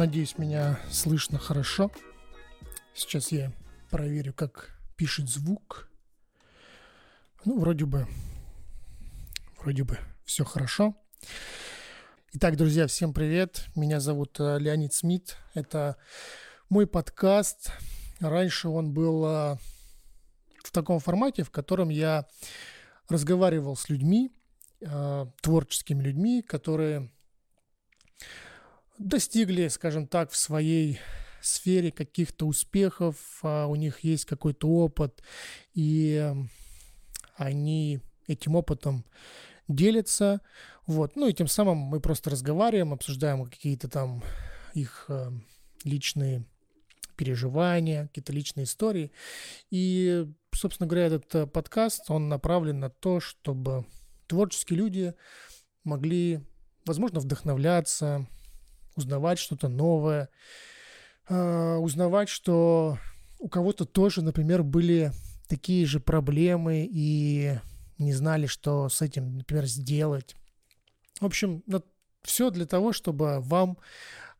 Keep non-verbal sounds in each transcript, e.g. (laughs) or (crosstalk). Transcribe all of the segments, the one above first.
Надеюсь, меня слышно хорошо. Сейчас я проверю, как пишет звук. Ну, вроде бы, вроде бы все хорошо. Итак, друзья, всем привет. Меня зовут э, Леонид Смит. Это мой подкаст. Раньше он был э, в таком формате, в котором я разговаривал с людьми, э, творческими людьми, которые достигли, скажем так, в своей сфере каких-то успехов, а у них есть какой-то опыт, и они этим опытом делятся, вот, ну и тем самым мы просто разговариваем, обсуждаем какие-то там их э, личные переживания, какие-то личные истории, и, собственно говоря, этот э, подкаст, он направлен на то, чтобы творческие люди могли, возможно, вдохновляться, узнавать что-то новое, э, узнавать, что у кого-то тоже, например, были такие же проблемы и не знали, что с этим, например, сделать. В общем, все для того, чтобы вам,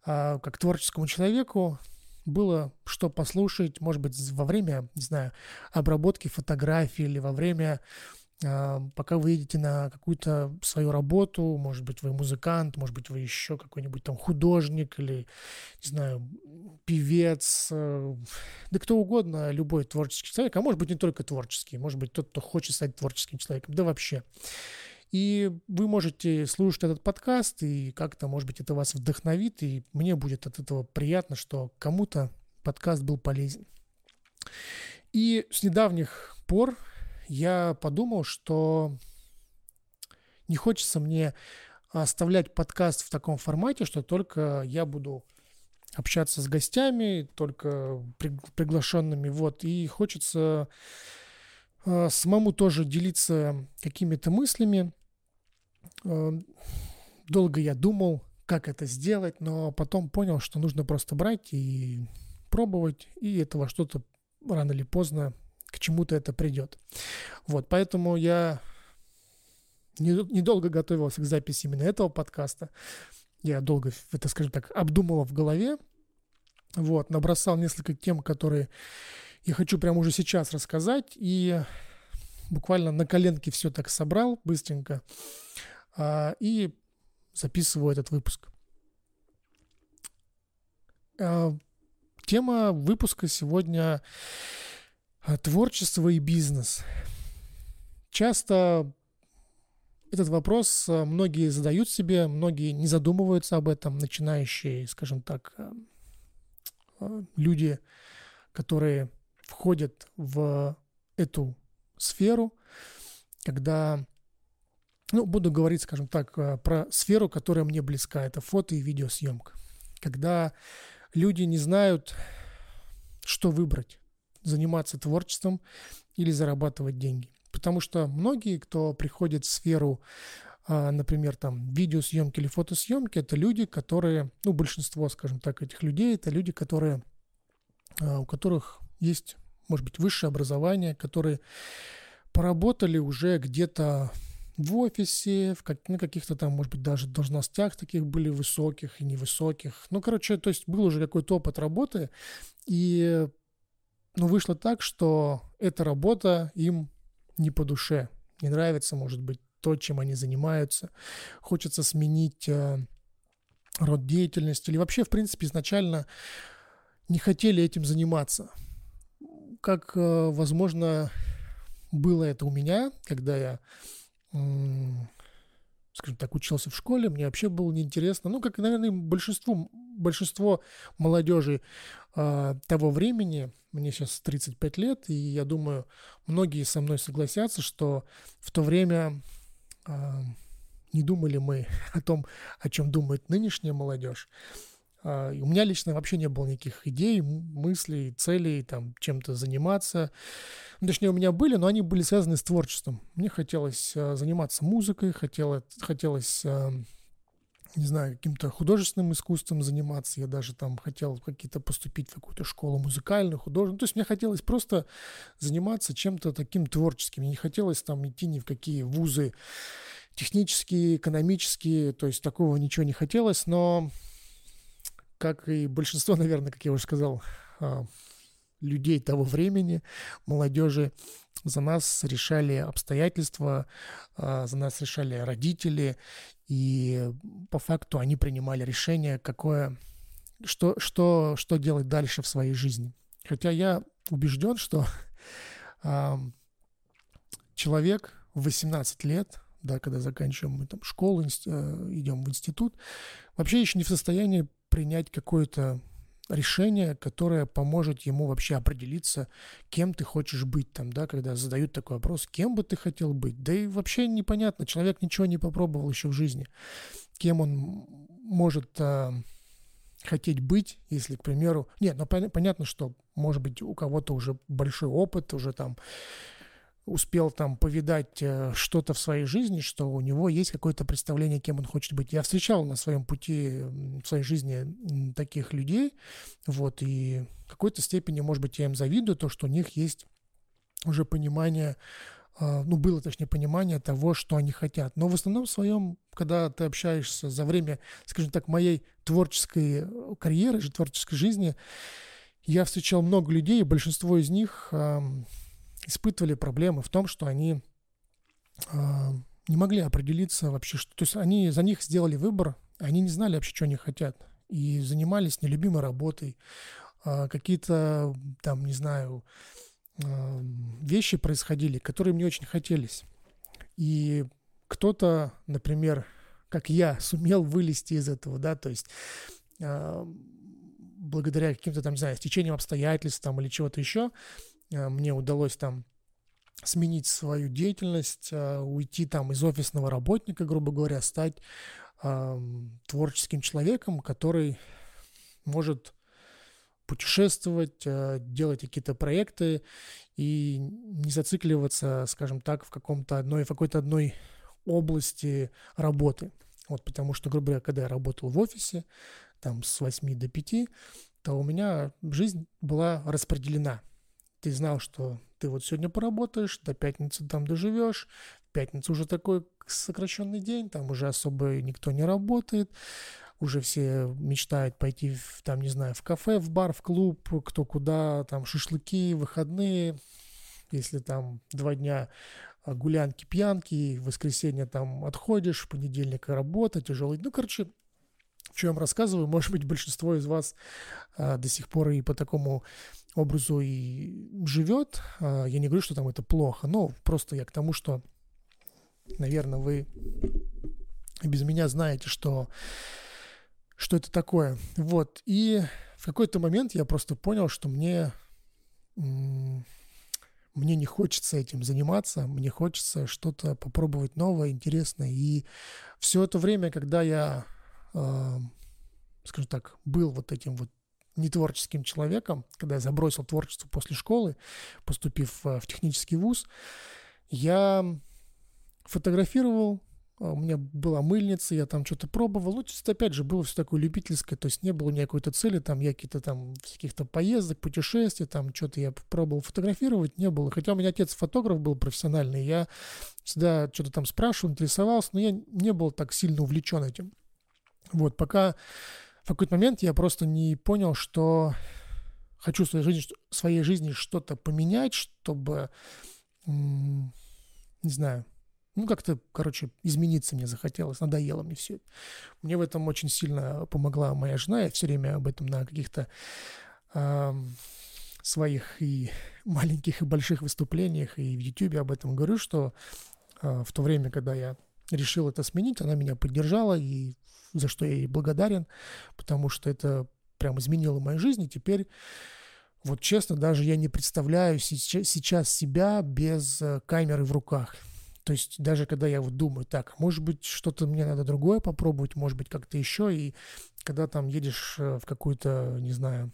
э, как творческому человеку, было что послушать, может быть, во время, не знаю, обработки фотографий или во время а, пока вы едете на какую-то свою работу, может быть, вы музыкант, может быть, вы еще какой-нибудь там художник или, не знаю, певец, э, да кто угодно, любой творческий человек, а может быть, не только творческий, может быть, тот, кто хочет стать творческим человеком, да вообще. И вы можете слушать этот подкаст, и как-то, может быть, это вас вдохновит, и мне будет от этого приятно, что кому-то подкаст был полезен. И с недавних пор я подумал, что не хочется мне оставлять подкаст в таком формате, что только я буду общаться с гостями, только приглашенными, вот, и хочется э, самому тоже делиться какими-то мыслями. Э, долго я думал, как это сделать, но потом понял, что нужно просто брать и пробовать, и этого что-то рано или поздно к чему-то это придет. Вот, поэтому я недолго готовился к записи именно этого подкаста. Я долго это, скажем так, обдумывал в голове. Вот, набросал несколько тем, которые я хочу прямо уже сейчас рассказать. И буквально на коленке все так собрал быстренько. А, и записываю этот выпуск. А, тема выпуска сегодня творчество и бизнес. Часто этот вопрос а, многие задают себе, многие не задумываются об этом, начинающие, скажем так, а, люди, которые входят в эту сферу, когда, ну, буду говорить, скажем так, про сферу, которая мне близка, это фото и видеосъемка. Когда люди не знают, что выбрать заниматься творчеством или зарабатывать деньги. Потому что многие, кто приходит в сферу, а, например, там, видеосъемки или фотосъемки, это люди, которые, ну, большинство, скажем так, этих людей, это люди, которые, а, у которых есть, может быть, высшее образование, которые поработали уже где-то в офисе, в как, на каких-то там, может быть, даже должностях таких были высоких и невысоких. Ну, короче, то есть был уже какой-то опыт работы, и но вышло так, что эта работа им не по душе. Не нравится, может быть, то, чем они занимаются. Хочется сменить э, род деятельности. Или вообще, в принципе, изначально не хотели этим заниматься. Как, э, возможно, было это у меня, когда я скажем так, учился в школе, мне вообще было неинтересно. Ну, как, наверное, большинству, большинство молодежи э, того времени, мне сейчас 35 лет, и я думаю, многие со мной согласятся, что в то время э, не думали мы о том, о чем думает нынешняя молодежь. А, у меня лично вообще не было никаких идей, мыслей, целей, там, чем-то заниматься. Ну, точнее, у меня были, но они были связаны с творчеством. Мне хотелось а, заниматься музыкой, хотелось, хотелось а, не знаю, каким-то художественным искусством заниматься. Я даже там хотел какие-то поступить в какую-то школу музыкальную, художественную. То есть мне хотелось просто заниматься чем-то таким творческим. Мне не хотелось там идти ни в какие вузы технически, экономически, то есть такого ничего не хотелось, но как и большинство, (laughs) наверное, как я уже сказал, а, людей того времени, молодежи, за нас решали обстоятельства, а, за нас решали родители, и по факту они принимали решение, какое, что, что, что делать дальше в своей жизни. Хотя я убежден, что (laughs) человек в 18 лет, да, когда заканчиваем мы там школу, э, идем в институт, вообще еще не в состоянии принять какое-то решение, которое поможет ему вообще определиться, кем ты хочешь быть там, да, когда задают такой вопрос, кем бы ты хотел быть, да и вообще непонятно, человек ничего не попробовал еще в жизни, кем он может а, хотеть быть, если, к примеру, нет, ну понятно, что может быть у кого-то уже большой опыт, уже там успел там повидать э, что-то в своей жизни, что у него есть какое-то представление, кем он хочет быть. Я встречал на своем пути, в своей жизни таких людей, вот, и в какой-то степени, может быть, я им завидую, то, что у них есть уже понимание, а, ну, было, точнее, понимание того, что они хотят. Но в основном своем, когда ты общаешься за время, скажем так, моей творческой карьеры, творческой жизни, я встречал много людей, большинство из них испытывали проблемы в том, что они э, не могли определиться вообще, что, то есть они за них сделали выбор, они не знали вообще, что они хотят, и занимались нелюбимой работой, э, какие-то там, не знаю, э, вещи происходили, которые мне очень хотелись. И кто-то, например, как я, сумел вылезти из этого, да, то есть благодаря каким-то там, не знаю, стечением обстоятельств там или чего-то еще, мне удалось там сменить свою деятельность, э, уйти там из офисного работника, грубо говоря, стать э, творческим человеком, который может путешествовать, э, делать какие-то проекты и не зацикливаться, скажем так, в каком-то одной, в какой-то одной области работы. Вот потому что, грубо говоря, когда я работал в офисе, там с 8 до 5, то у меня жизнь была распределена ты знал, что ты вот сегодня поработаешь, до пятницы там доживешь, в пятницу уже такой сокращенный день, там уже особо никто не работает, уже все мечтают пойти, в, там, не знаю, в кафе, в бар, в клуб, кто куда, там шашлыки, выходные, если там два дня а, гулянки, пьянки, в воскресенье там отходишь, в понедельник работа, тяжелый. Ну, короче, в чем рассказываю, может быть, большинство из вас а, до сих пор и по такому образу и живет. А, я не говорю, что там это плохо, но просто я к тому, что, наверное, вы без меня знаете, что, что это такое. Вот. И в какой-то момент я просто понял, что мне, мне не хочется этим заниматься, мне хочется что-то попробовать новое, интересное. И все это время, когда я, э, скажем так, был вот этим вот нетворческим человеком, когда я забросил творчество после школы, поступив в технический вуз, я фотографировал, а, у меня была мыльница, я там что-то пробовал. Ну, чисто, опять же, было все такое любительское, то есть не было ни какой-то цели, там, я какие-то там, каких-то поездок, путешествий, там, что-то я пробовал фотографировать, не было. Хотя у меня отец фотограф был профессиональный, я всегда что-то там спрашивал, интересовался, но я не был так сильно увлечен этим. Вот, пока в какой-то момент я просто не понял, что хочу в своей жизни, своей жизни что-то поменять, чтобы, не знаю, ну, как-то, короче, измениться мне захотелось, надоело мне все. Мне в этом очень сильно помогла моя жена, я все время об этом на каких-то э, своих и маленьких, и больших выступлениях, и в Ютубе об этом говорю, что э, в то время, когда я решил это сменить, она меня поддержала, и за что я ей благодарен, потому что это прям изменило мою жизнь, и теперь вот честно, даже я не представляю сейчас себя без э, камеры в руках. То есть даже когда я вот думаю, так, может быть, что-то мне надо другое попробовать, может быть, как-то еще, и когда там едешь э, в какую-то, не знаю,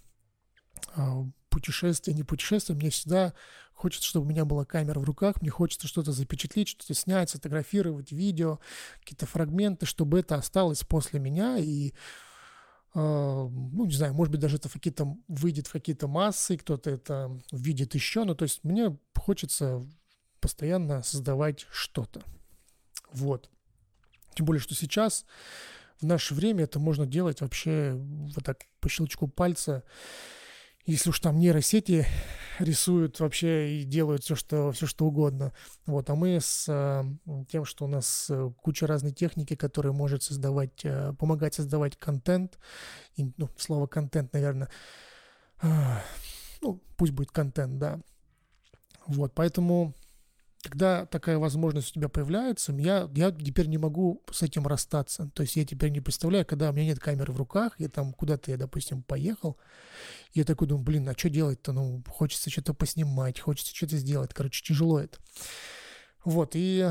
а, путешествие, не путешествие, мне всегда хочется, чтобы у меня была камера в руках, мне хочется что-то запечатлеть, что-то снять, сфотографировать, видео, какие-то фрагменты, чтобы это осталось после меня и Uh, ну, не знаю, может быть, даже это в какие-то выйдет в какие-то массы, кто-то это видит еще, но то есть мне хочется постоянно создавать что-то. Вот. Тем более, что сейчас, в наше время, это можно делать вообще вот так по щелчку пальца. Если уж там нейросети рисуют вообще и делают все, что, все, что угодно. Вот, а мы с э, тем, что у нас э, куча разной техники, которая может создавать, э, помогать создавать контент, и, ну, слово контент, наверное, э, ну, пусть будет контент, да. Вот, поэтому когда такая возможность у тебя появляется, я, я теперь не могу с этим расстаться. То есть я теперь не представляю, когда у меня нет камеры в руках, я там куда-то, я, допустим, поехал, я такой думаю, блин, а что делать-то? Ну, хочется что-то поснимать, хочется что-то сделать. Короче, тяжело это. Вот, и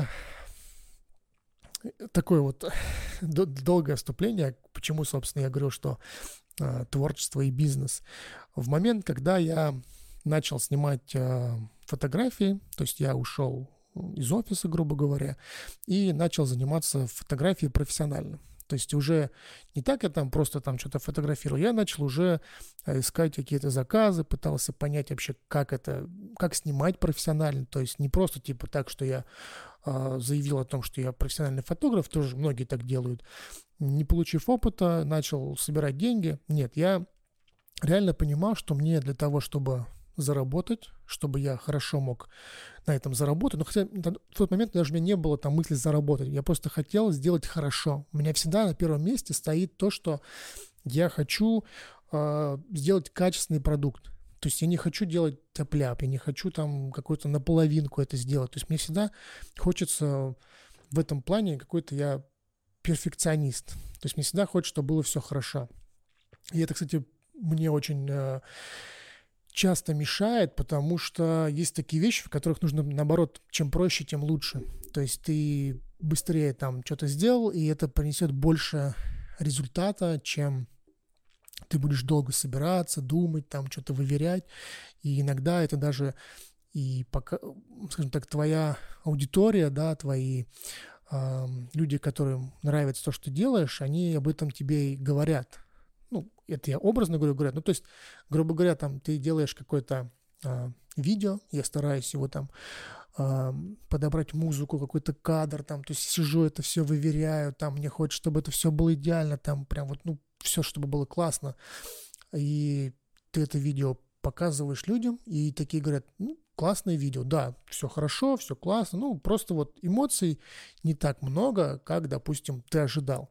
такое вот (laughs) долгое вступление, почему, собственно, я говорю, что э, творчество и бизнес. В момент, когда я начал снимать э, фотографии, то есть я ушел из офиса, грубо говоря, и начал заниматься фотографией профессионально. То есть уже не так я там просто там что-то фотографировал, я начал уже э, искать какие-то заказы, пытался понять вообще, как это, как снимать профессионально. То есть не просто типа так, что я э, заявил о том, что я профессиональный фотограф, тоже многие так делают. Не получив опыта, начал собирать деньги. Нет, я реально понимал, что мне для того, чтобы заработать, чтобы я хорошо мог на этом заработать. Но хотя в тот момент даже у меня не было там мысли заработать. Я просто хотел сделать хорошо. У меня всегда на первом месте стоит то, что я хочу э, сделать качественный продукт. То есть я не хочу делать топляп, я не хочу там какую-то наполовинку это сделать. То есть мне всегда хочется в этом плане какой-то я перфекционист. То есть мне всегда хочется, чтобы было все хорошо. И это, кстати, мне очень э, часто мешает, потому что есть такие вещи, в которых нужно, наоборот, чем проще, тем лучше. То есть ты быстрее там что-то сделал, и это принесет больше результата, чем ты будешь долго собираться, думать, там что-то выверять. И иногда это даже и пока, скажем так, твоя аудитория, да, твои э, люди, которым нравится то, что делаешь, они об этом тебе и говорят это я образно говорю, говорят, ну, то есть, грубо говоря, там, ты делаешь какое-то а, видео, я стараюсь его там а, подобрать музыку, какой-то кадр, там, то есть сижу, это все выверяю, там, мне хочется, чтобы это все было идеально, там, прям вот, ну, все, чтобы было классно, и ты это видео показываешь людям, и такие говорят, ну, классное видео, да, все хорошо, все классно, ну, просто вот эмоций не так много, как, допустим, ты ожидал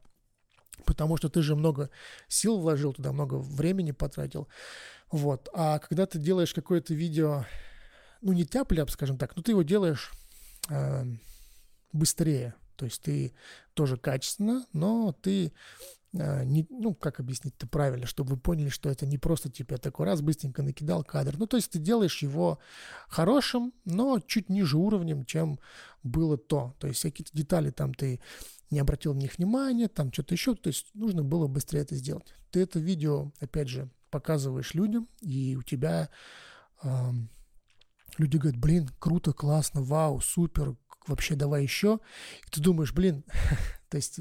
потому что ты же много сил вложил туда, много времени потратил. Вот. А когда ты делаешь какое-то видео, ну, не тяп скажем так, но ты его делаешь э, быстрее. То есть ты тоже качественно, но ты э, не, ну, как объяснить-то правильно, чтобы вы поняли, что это не просто типа я такой раз быстренько накидал кадр. Ну, то есть ты делаешь его хорошим, но чуть ниже уровнем, чем было то. То есть какие-то детали там ты не обратил на них внимания, там что-то еще, то есть нужно было быстрее это сделать. Ты это видео, опять же, показываешь людям, и у тебя э, люди говорят, блин, круто, классно, вау, супер, вообще давай еще. И ты думаешь, блин, (laughs) то есть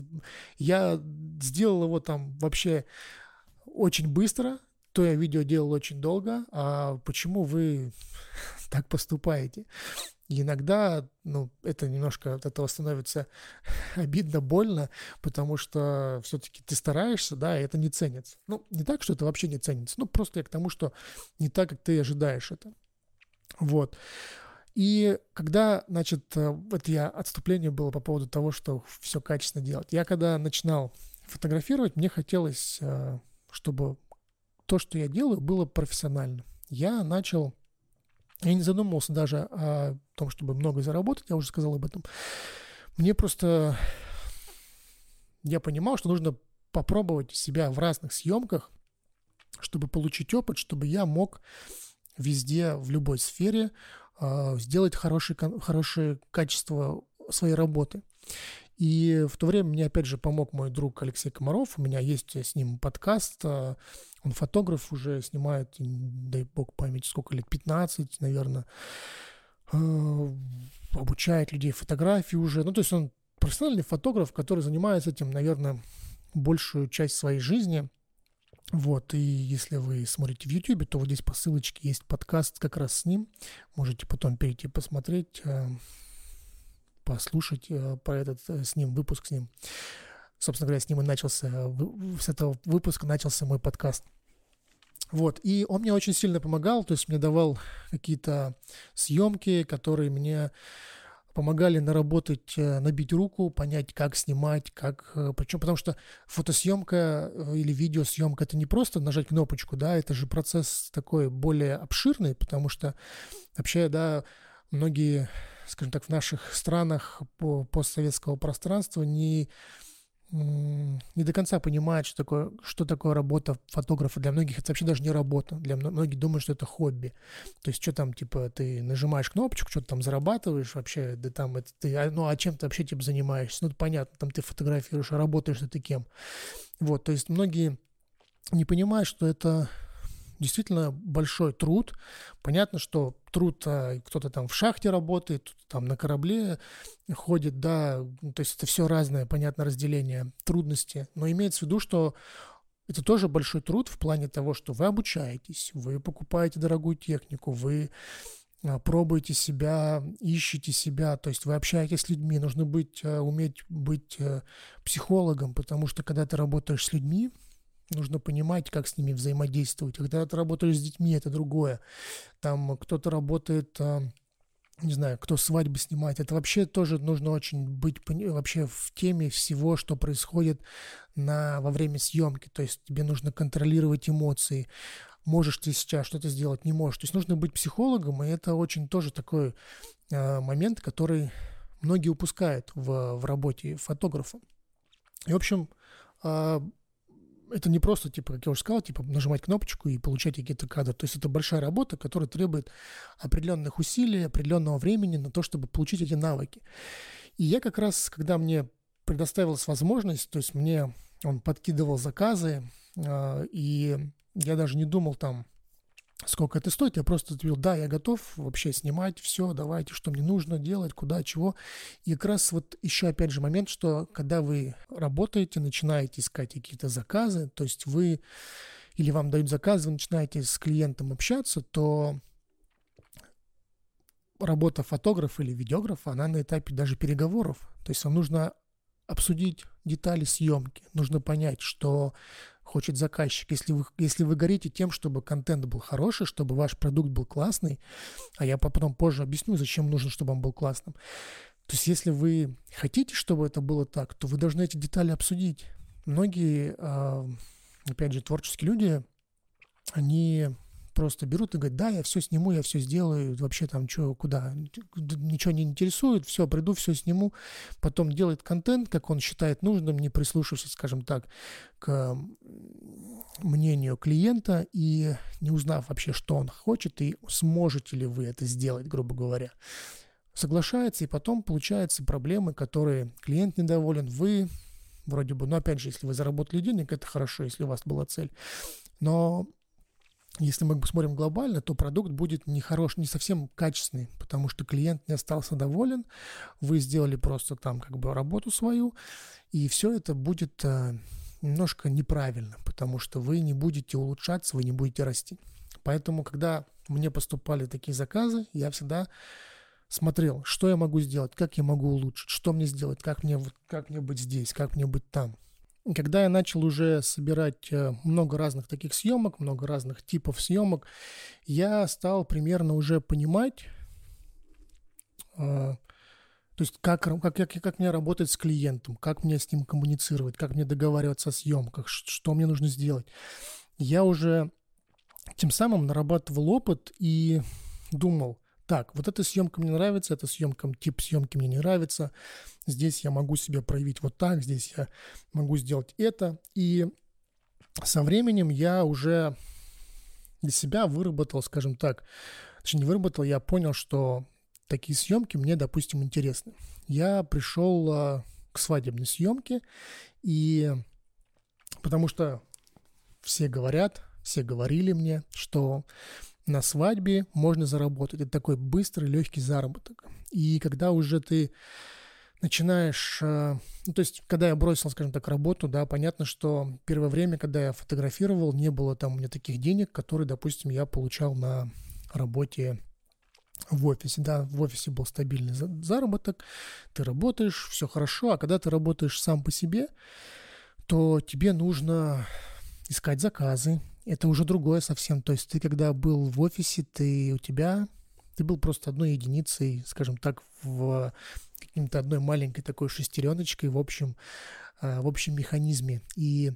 я сделал его там вообще очень быстро, то я видео делал очень долго, а почему вы (laughs) так поступаете? Иногда, ну, это немножко от этого становится (laughs) обидно, больно, потому что все-таки ты стараешься, да, и это не ценится. Ну, не так, что это вообще не ценится, ну, просто я к тому, что не так, как ты ожидаешь это. Вот. И когда, значит, э, это я отступление было по поводу того, что все качественно делать. Я когда начинал фотографировать, мне хотелось, э, чтобы то, что я делаю, было профессионально. Я начал я не задумывался даже о том, чтобы много заработать, я уже сказал об этом. Мне просто... Я понимал, что нужно попробовать себя в разных съемках, чтобы получить опыт, чтобы я мог везде, в любой сфере э, сделать хорошее, хорошее качество своей работы. И в то время мне, опять же, помог мой друг Алексей Комаров. У меня есть с ним подкаст. А, он фотограф, уже снимает, дай бог память, сколько лет, 15, наверное. А, обучает людей фотографии уже. Ну, то есть он профессиональный фотограф, который занимается этим, наверное, большую часть своей жизни. Вот, и если вы смотрите в YouTube, то вот здесь по ссылочке есть подкаст как раз с ним. Можете потом перейти посмотреть. Послушать э, про этот э, с ним, выпуск с ним. Собственно говоря, с ним и начался, с этого выпуска начался мой подкаст. Вот, и он мне очень сильно помогал, то есть мне давал какие-то съемки, которые мне помогали наработать, э, набить руку, понять, как снимать, как... Э, Причем потому что фотосъемка э, или видеосъемка — это не просто нажать кнопочку, да, это же процесс такой более обширный, потому что вообще, да, многие, скажем так, в наших странах по постсоветского пространства не не до конца понимают, что такое, что такое работа фотографа. Для многих это вообще даже не работа. Для многих думают, что это хобби. То есть, что там, типа, ты нажимаешь кнопочку, что-то там зарабатываешь вообще, да там это ты, а, ну, а чем ты вообще, типа, занимаешься? Ну, понятно, там ты фотографируешь, а работаешь ты кем. Вот, то есть, многие не понимают, что это действительно большой труд. Понятно, что труд, а, кто-то там в шахте работает, там на корабле ходит, да, ну, то есть это все разное, понятно, разделение трудности, но имеется в виду, что это тоже большой труд в плане того, что вы обучаетесь, вы покупаете дорогую технику, вы а, пробуете себя, ищете себя, то есть вы общаетесь с людьми, нужно быть, а, уметь быть э, психологом, потому что когда ты работаешь с людьми, нужно понимать, как с ними взаимодействовать. Когда ты работаешь с детьми, это другое. Там кто-то работает а, не знаю, кто свадьбы снимает, это вообще тоже нужно очень быть вообще в теме всего, что происходит на, во время съемки. То есть тебе нужно контролировать эмоции. Можешь ты сейчас что-то сделать, не можешь. То есть нужно быть психологом, и это очень тоже такой э, момент, который многие упускают в, в работе фотографа. И, в общем, э, это не просто, типа, как я уже сказал, типа нажимать кнопочку и получать какие-то кадры. То есть это большая работа, которая требует определенных усилий, определенного времени на то, чтобы получить эти навыки. И я как раз, когда мне предоставилась возможность, то есть мне он подкидывал заказы, э, и я даже не думал там сколько это стоит, я просто ответил, да, я готов вообще снимать, все, давайте, что мне нужно делать, куда, чего. И как раз вот еще опять же момент, что когда вы работаете, начинаете искать какие-то заказы, то есть вы или вам дают заказ, вы начинаете с клиентом общаться, то работа фотографа или видеографа, она на этапе даже переговоров. То есть вам нужно обсудить детали съемки, нужно понять, что хочет заказчик. Если вы, если вы горите тем, чтобы контент был хороший, чтобы ваш продукт был классный, а я потом позже объясню, зачем нужно, чтобы он был классным. То есть если вы хотите, чтобы это было так, то вы должны эти детали обсудить. Многие, а, опять же, творческие люди, они просто берут и говорят, да, я все сниму, я все сделаю, вообще там что, куда, ничего не интересует, все, приду, все сниму, потом делает контент, как он считает нужным, не прислушиваясь, скажем так, к мнению клиента и не узнав вообще, что он хочет и сможете ли вы это сделать, грубо говоря. Соглашается, и потом получаются проблемы, которые клиент недоволен, вы вроде бы, но опять же, если вы заработали денег, это хорошо, если у вас была цель. Но если мы посмотрим глобально, то продукт будет не хорош, не совсем качественный, потому что клиент не остался доволен, вы сделали просто там как бы работу свою, и все это будет э, немножко неправильно, потому что вы не будете улучшаться, вы не будете расти. Поэтому, когда мне поступали такие заказы, я всегда смотрел, что я могу сделать, как я могу улучшить, что мне сделать, как мне, как мне быть здесь, как мне быть там. Когда я начал уже собирать э, много разных таких съемок, много разных типов съемок, я стал примерно уже понимать, э, то есть как, как, как, как мне работать с клиентом, как мне с ним коммуницировать, как мне договариваться о съемках, что мне нужно сделать. Я уже тем самым нарабатывал опыт и думал, так, вот эта съемка мне нравится, эта съемка, тип съемки мне не нравится, здесь я могу себя проявить вот так, здесь я могу сделать это. И со временем я уже для себя выработал, скажем так, точнее не выработал, я понял, что такие съемки мне, допустим, интересны. Я пришел а, к свадебной съемке, и потому что все говорят, все говорили мне, что на свадьбе можно заработать. Это такой быстрый, легкий заработок. И когда уже ты начинаешь, э, ну, то есть, когда я бросил, скажем так, работу, да, понятно, что первое время, когда я фотографировал, не было там у меня таких денег, которые, допустим, я получал на работе в офисе, да, в офисе был стабильный заработок, ты работаешь, все хорошо, а когда ты работаешь сам по себе, то тебе нужно искать заказы, это уже другое совсем, то есть ты когда был в офисе, ты у тебя, ты был просто одной единицей, скажем так, в каким-то одной маленькой такой шестереночкой в общем, э, в общем механизме, и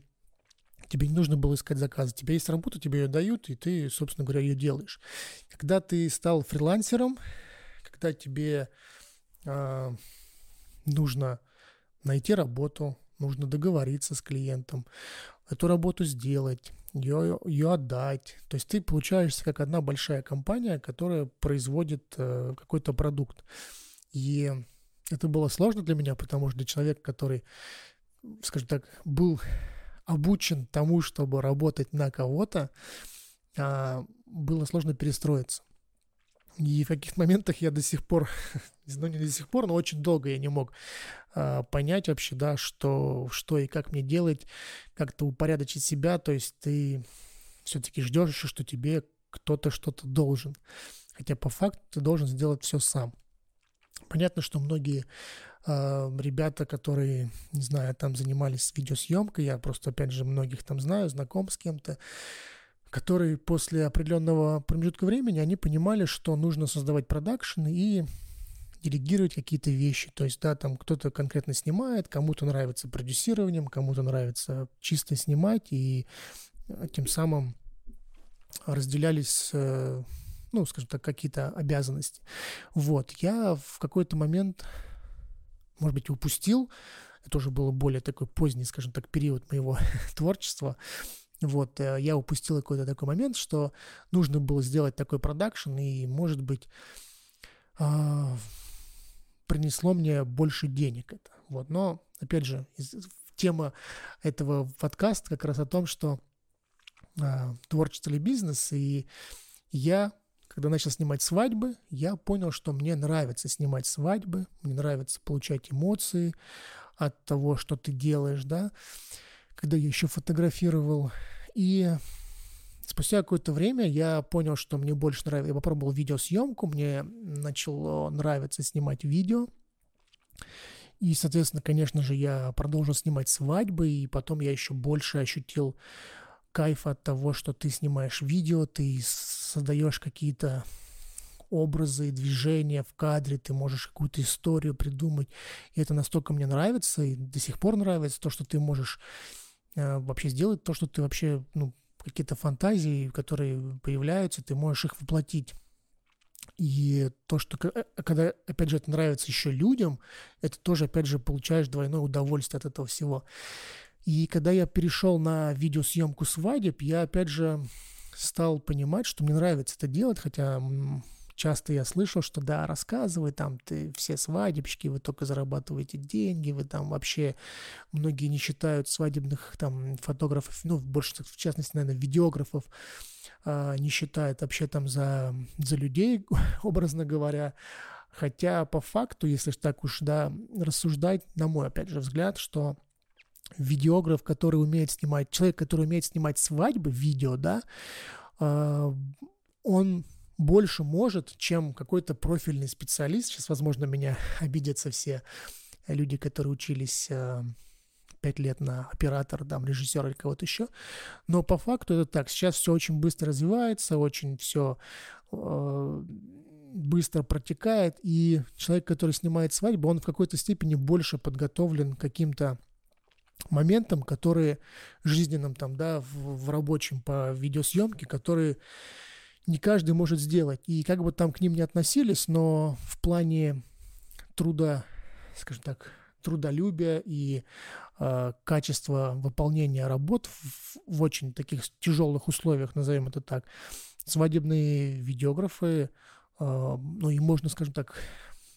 Тебе не нужно было искать заказы. У тебя есть работа, тебе ее дают, и ты, собственно говоря, ее делаешь. Когда ты стал фрилансером, когда тебе э, нужно найти работу, нужно договориться с клиентом, эту работу сделать, ее, ее отдать. То есть ты получаешься как одна большая компания, которая производит э, какой-то продукт. И это было сложно для меня, потому что для человека, который, скажем так, был обучен тому, чтобы работать на кого-то, а, было сложно перестроиться. И в каких моментах я до сих пор, (laughs) ну не до сих пор, но очень долго я не мог а, понять вообще, да, что, что и как мне делать, как-то упорядочить себя, то есть ты все-таки ждешь еще, что тебе кто-то что-то должен. Хотя по факту ты должен сделать все сам. Понятно, что многие э, ребята, которые, не знаю, там занимались видеосъемкой, я просто, опять же, многих там знаю, знаком с кем-то, которые после определенного промежутка времени, они понимали, что нужно создавать продакшн и делегировать какие-то вещи. То есть, да, там кто-то конкретно снимает, кому-то нравится продюсированием, кому-то нравится чисто снимать, и э, тем самым разделялись э, ну, скажем так, какие-то обязанности. Вот, я в какой-то момент, может быть, упустил, это уже было более такой поздний, скажем так, период моего (laughs) творчества, вот, э, я упустил какой-то такой момент, что нужно было сделать такой продакшн, и, может быть, а, принесло мне больше денег это. Вот, но, опять же, тема этого подкаста как раз о том, что а, творчество или бизнес, и я когда начал снимать свадьбы, я понял, что мне нравится снимать свадьбы, мне нравится получать эмоции от того, что ты делаешь, да. Когда я еще фотографировал. И спустя какое-то время я понял, что мне больше нравится. Я попробовал видеосъемку, мне начало нравиться снимать видео. И, соответственно, конечно же, я продолжил снимать свадьбы, и потом я еще больше ощутил кайф от того, что ты снимаешь видео, ты создаешь какие-то образы движения в кадре, ты можешь какую-то историю придумать. И это настолько мне нравится, и до сих пор нравится то, что ты можешь вообще сделать, то, что ты вообще, ну, какие-то фантазии, которые появляются, ты можешь их воплотить. И то, что э, когда, опять же, это нравится еще людям, это тоже, опять же, получаешь двойное удовольствие от этого всего. И когда я перешел на видеосъемку свадеб, я опять же стал понимать, что мне нравится это делать, хотя часто я слышал, что да, рассказывай, там ты все свадебщики, вы только зарабатываете деньги, вы там вообще, многие не считают свадебных там фотографов, ну, больше, в частности, наверное, видеографов, а, не считают вообще там за, за людей, (laughs) образно говоря, хотя по факту, если так уж, да, рассуждать, на мой, опять же, взгляд, что видеограф, который умеет снимать, человек, который умеет снимать свадьбы, видео, да, э, он больше может, чем какой-то профильный специалист. Сейчас, возможно, меня (laughs) обидятся все люди, которые учились э, пять лет на оператора, там, режиссера или кого-то еще. Но по факту это так. Сейчас все очень быстро развивается, очень все э, быстро протекает, и человек, который снимает свадьбу, он в какой-то степени больше подготовлен к каким-то моментам, которые жизненным там, да, в, в рабочем по видеосъемке, которые не каждый может сделать. И как бы там к ним не относились, но в плане труда, скажем так, трудолюбия и э, качества выполнения работ в, в очень таких тяжелых условиях, назовем это так, свадебные видеографы, э, ну и можно, скажем так,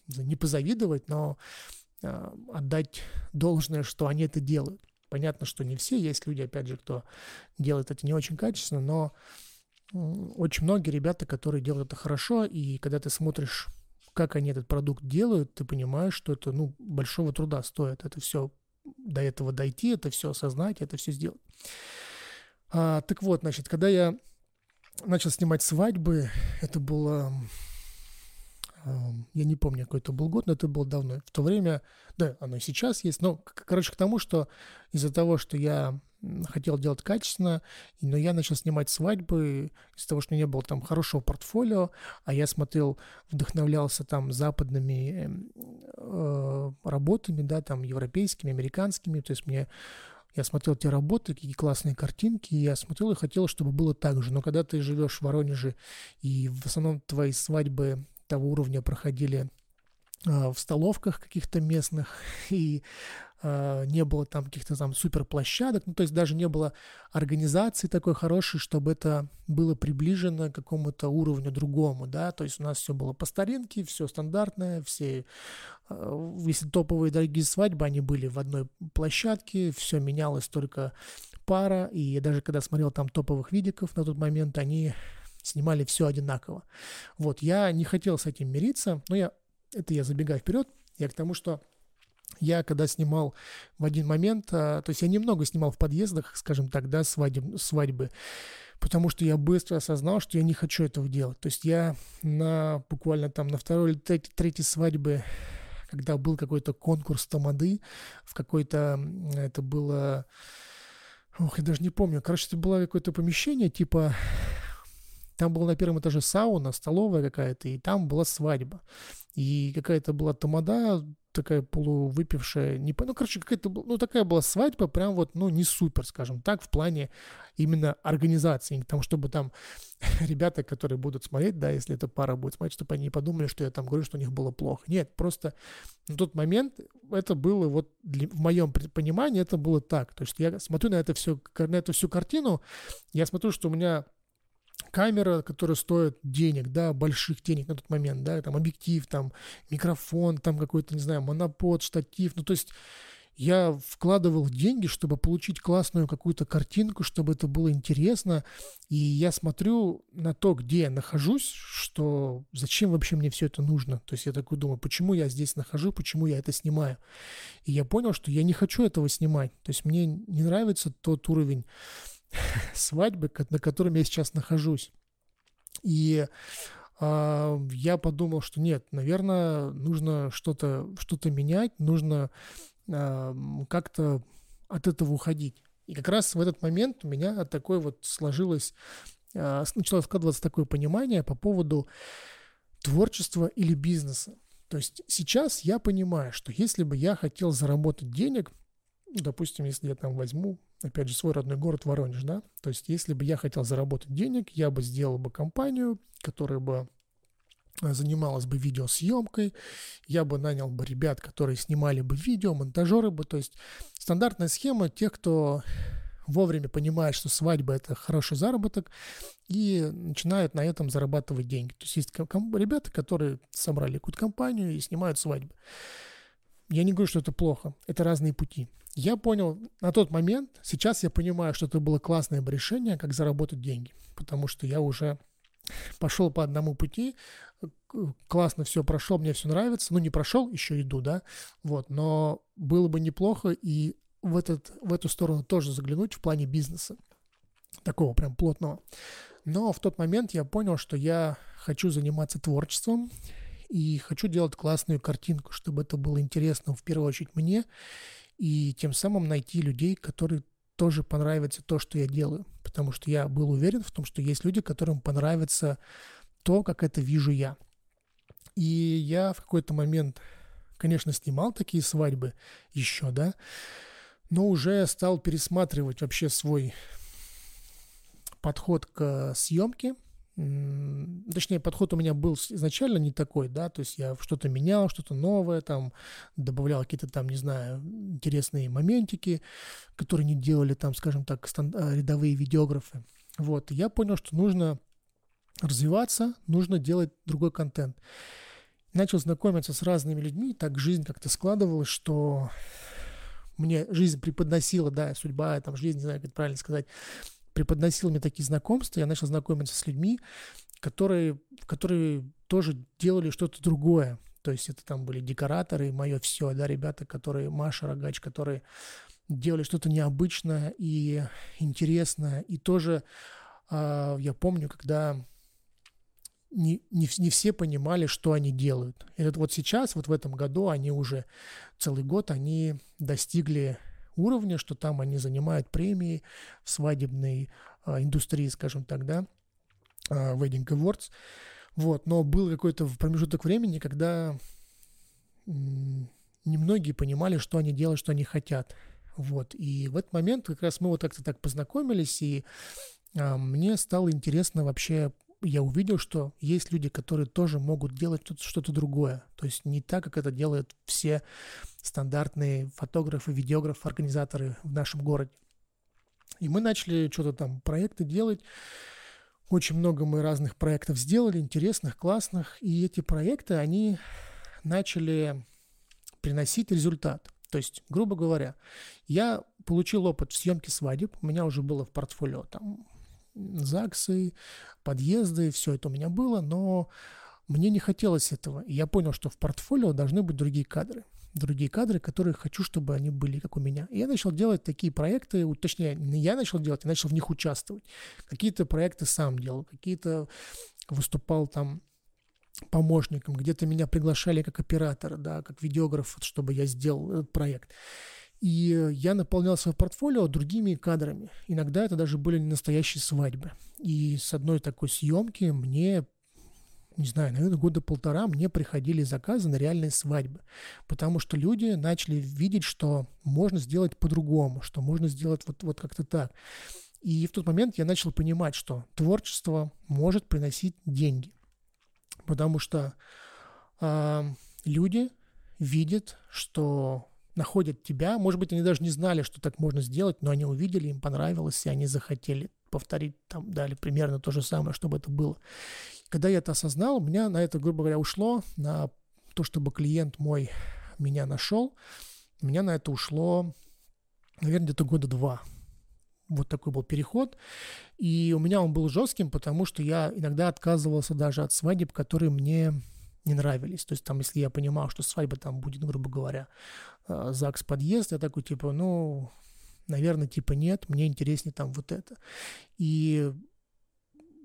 не позавидовать, но а, отдать должное, что они это делают. Понятно, что не все, есть люди, опять же, кто делает это не очень качественно, но очень многие ребята, которые делают это хорошо, и когда ты смотришь, как они этот продукт делают, ты понимаешь, что это, ну, большого труда стоит. Это все до этого дойти, это все осознать, это все сделать. А, так вот, значит, когда я начал снимать свадьбы, это было Я не помню, какой это был год, но это было давно. В то время, да, оно и сейчас есть. Но, короче, к тому, что из-за того, что я хотел делать качественно, но я начал снимать свадьбы из-за того, что у меня не было там хорошего портфолио, а я смотрел, вдохновлялся там западными эм, э, работами, да, там европейскими, американскими, то есть мне я смотрел те работы, какие классные картинки, и я смотрел и хотел, чтобы было так же. Но когда ты живешь в Воронеже, и в основном твои свадьбы того уровня проходили а, в столовках каких-то местных, (laughs) и э, не было там каких-то там супер площадок, ну то есть даже не было организации такой хорошей, чтобы это было приближено к какому-то уровню другому, да, то есть у нас все было по старинке, все стандартное, все, э, если топовые дорогие свадьбы, они были в одной площадке, все менялось только пара, и даже когда смотрел там топовых видиков на тот момент, они снимали все одинаково. Вот, я не хотел с этим мириться, но я, это я забегаю вперед, я к тому, что я когда снимал в один момент, а, то есть я немного снимал в подъездах, скажем так, да, свадеб, свадьбы, потому что я быстро осознал, что я не хочу этого делать. То есть я на буквально там на второй или третьей, третьей свадьбе, когда был какой-то конкурс тамады, в какой-то, это было, ох, я даже не помню, короче, это было какое-то помещение, типа там была на первом этаже сауна, столовая какая-то, и там была свадьба. И какая-то была тамада, такая полувыпившая, не ну, короче, какая-то, ну, такая была свадьба, прям вот, ну, не супер, скажем так, в плане именно организации, тому, чтобы там (laughs) ребята, которые будут смотреть, да, если эта пара будет смотреть, чтобы они не подумали, что я там говорю, что у них было плохо. Нет, просто на тот момент это было вот для, в моем понимании это было так. То есть я смотрю на это все, на эту всю картину, я смотрю, что у меня камера, которая стоит денег, да, больших денег на тот момент, да, там объектив, там микрофон, там какой-то, не знаю, монопод, штатив, ну, то есть я вкладывал деньги, чтобы получить классную какую-то картинку, чтобы это было интересно. И я смотрю на то, где я нахожусь, что зачем вообще мне все это нужно. То есть я такой думаю, почему я здесь нахожу, почему я это снимаю. И я понял, что я не хочу этого снимать. То есть мне не нравится тот уровень (laughs) свадьбы, на котором я сейчас нахожусь. И э, я подумал, что нет, наверное, нужно что-то что менять, нужно э, как-то от этого уходить. И как раз в этот момент у меня такое вот сложилось, э, начало складываться такое понимание по поводу творчества или бизнеса. То есть сейчас я понимаю, что если бы я хотел заработать денег, допустим, если я там возьму опять же, свой родной город Воронеж, да, то есть если бы я хотел заработать денег, я бы сделал бы компанию, которая бы э, занималась бы видеосъемкой, я бы нанял бы ребят, которые снимали бы видео, монтажеры бы, то есть стандартная схема тех, кто вовремя понимает, что свадьба – это хороший заработок, и начинают на этом зарабатывать деньги. То есть есть ребята, которые собрали какую-то компанию и снимают свадьбы. Я не говорю, что это плохо, это разные пути. Я понял на тот момент, сейчас я понимаю, что это было классное решение, как заработать деньги, потому что я уже пошел по одному пути, классно все прошел, мне все нравится, ну не прошел, еще иду, да, вот, но было бы неплохо и в, этот, в эту сторону тоже заглянуть в плане бизнеса, такого прям плотного. Но в тот момент я понял, что я хочу заниматься творчеством и хочу делать классную картинку, чтобы это было интересно в первую очередь мне и тем самым найти людей, которые тоже понравится то, что я делаю. Потому что я был уверен в том, что есть люди, которым понравится то, как это вижу я. И я в какой-то момент, конечно, снимал такие свадьбы еще, да, но уже стал пересматривать вообще свой подход к съемке, точнее, подход у меня был изначально не такой, да, то есть я что-то менял, что-то новое, там, добавлял какие-то там, не знаю, интересные моментики, которые не делали там, скажем так. А, рядовые видеографы. Вот, я понял, что нужно развиваться, нужно делать другой контент. Начал знакомиться с разными людьми, так жизнь как-то складывалась, что мне жизнь преподносила, да, судьба, там, жизнь, не знаю, как правильно сказать, преподносил мне такие знакомства, я начал знакомиться с людьми, которые, которые тоже делали что-то другое. То есть это там были декораторы, мое все, да, ребята, которые, Маша Рогач, которые делали что-то необычное и интересное. И тоже э, я помню, когда не, не, не все понимали, что они делают. И вот сейчас, вот в этом году, они уже целый год, они достигли уровня, что там они занимают премии в свадебной а, индустрии, скажем так, да, а, Wedding Awards. Вот, но был какой-то промежуток времени, когда немногие понимали, что они делают, что они хотят. Вот, и в этот момент как раз мы вот как-то так познакомились, и а, мне стало интересно вообще я увидел, что есть люди, которые тоже могут делать что-то другое. То есть не так, как это делают все стандартные фотографы, видеографы, организаторы в нашем городе. И мы начали что-то там, проекты делать. Очень много мы разных проектов сделали, интересных, классных. И эти проекты, они начали приносить результат. То есть, грубо говоря, я получил опыт в съемке свадеб, у меня уже было в портфолио там ЗАГСы, подъезды, все это у меня было, но мне не хотелось этого. И я понял, что в портфолио должны быть другие кадры. Другие кадры, которые хочу, чтобы они были как у меня. И я начал делать такие проекты, точнее, не я начал делать, я начал в них участвовать. Какие-то проекты сам делал, какие-то выступал там помощником, где-то меня приглашали как оператора, да, как видеограф, чтобы я сделал этот проект. И я наполнял свое портфолио другими кадрами. Иногда это даже были не настоящие свадьбы. И с одной такой съемки мне не знаю, наверное, года полтора мне приходили заказы на реальные свадьбы, потому что люди начали видеть, что можно сделать по-другому, что можно сделать вот, вот как-то так. И в тот момент я начал понимать, что творчество может приносить деньги, потому что э, люди видят, что находят тебя. Может быть, они даже не знали, что так можно сделать, но они увидели, им понравилось, и они захотели повторить там, дали примерно то же самое, чтобы это было. Когда я это осознал, у меня на это, грубо говоря, ушло, на то, чтобы клиент мой меня нашел, у меня на это ушло, наверное, где-то года два. Вот такой был переход. И у меня он был жестким, потому что я иногда отказывался даже от свадеб, которые мне не нравились. То есть там, если я понимал, что свадьба там будет, грубо говоря, а, ЗАГС подъезд, я такой, типа, ну, наверное, типа нет, мне интереснее там вот это. И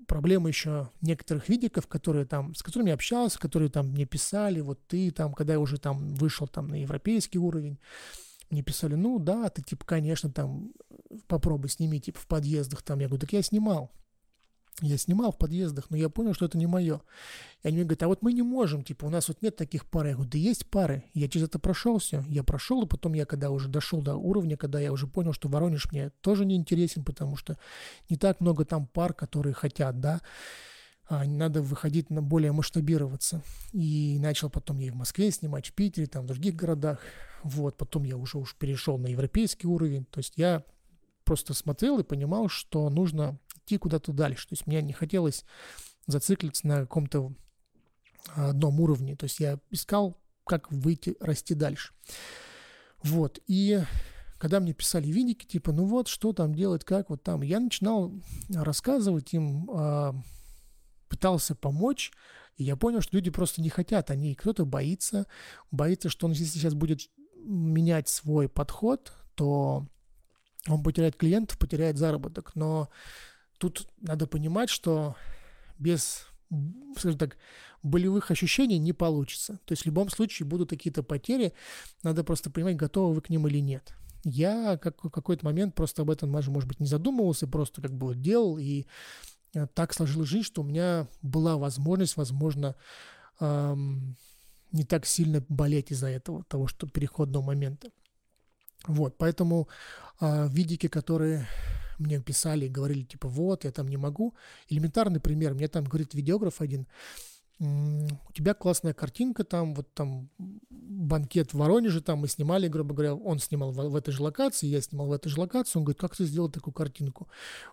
проблема еще некоторых видиков, которые там, с которыми я общался, которые там мне писали, вот ты там, когда я уже там вышел там на европейский уровень, мне писали, ну да, ты типа, конечно, там попробуй сними типа в подъездах там. Я говорю, так я снимал. Я снимал в подъездах, но я понял, что это не мое. И они мне говорят, а вот мы не можем, типа, у нас вот нет таких пар. Я говорю, да есть пары. Я через это прошел все. Я прошел, и потом я, когда уже дошел до уровня, когда я уже понял, что Воронеж мне тоже не интересен, потому что не так много там пар, которые хотят, да, а надо выходить на более масштабироваться. И начал потом я и в Москве снимать, в Питере, там, в других городах. Вот, потом я уже уж перешел на европейский уровень. То есть я просто смотрел и понимал, что нужно идти куда-то дальше. То есть мне не хотелось зациклиться на каком-то а, одном уровне. То есть я искал, как выйти, расти дальше. Вот. И когда мне писали видики, типа, ну вот, что там делать, как вот там, я начинал рассказывать им, а, пытался помочь, и я понял, что люди просто не хотят. Они, кто-то боится, боится, что он, если сейчас будет менять свой подход, то он потеряет клиентов, потеряет заработок. Но тут надо понимать, что без, скажем так, болевых ощущений не получится. То есть в любом случае будут какие-то потери, надо просто понимать, готовы вы к ним или нет. Я как, в какой-то момент просто об этом, может быть, не задумывался, просто как бы делал, и э, так сложилась жизнь, что у меня была возможность, возможно, эм, не так сильно болеть из-за этого, того, что переходного момента. Вот, поэтому э, видики, которые мне писали и говорили, типа, вот, я там не могу. Элементарный пример. Мне там говорит видеограф один, у тебя классная картинка там, вот там банкет в Воронеже, там мы снимали, грубо говоря, он снимал в, в этой же локации, я снимал в этой же локации, он говорит, как ты сделал такую картинку?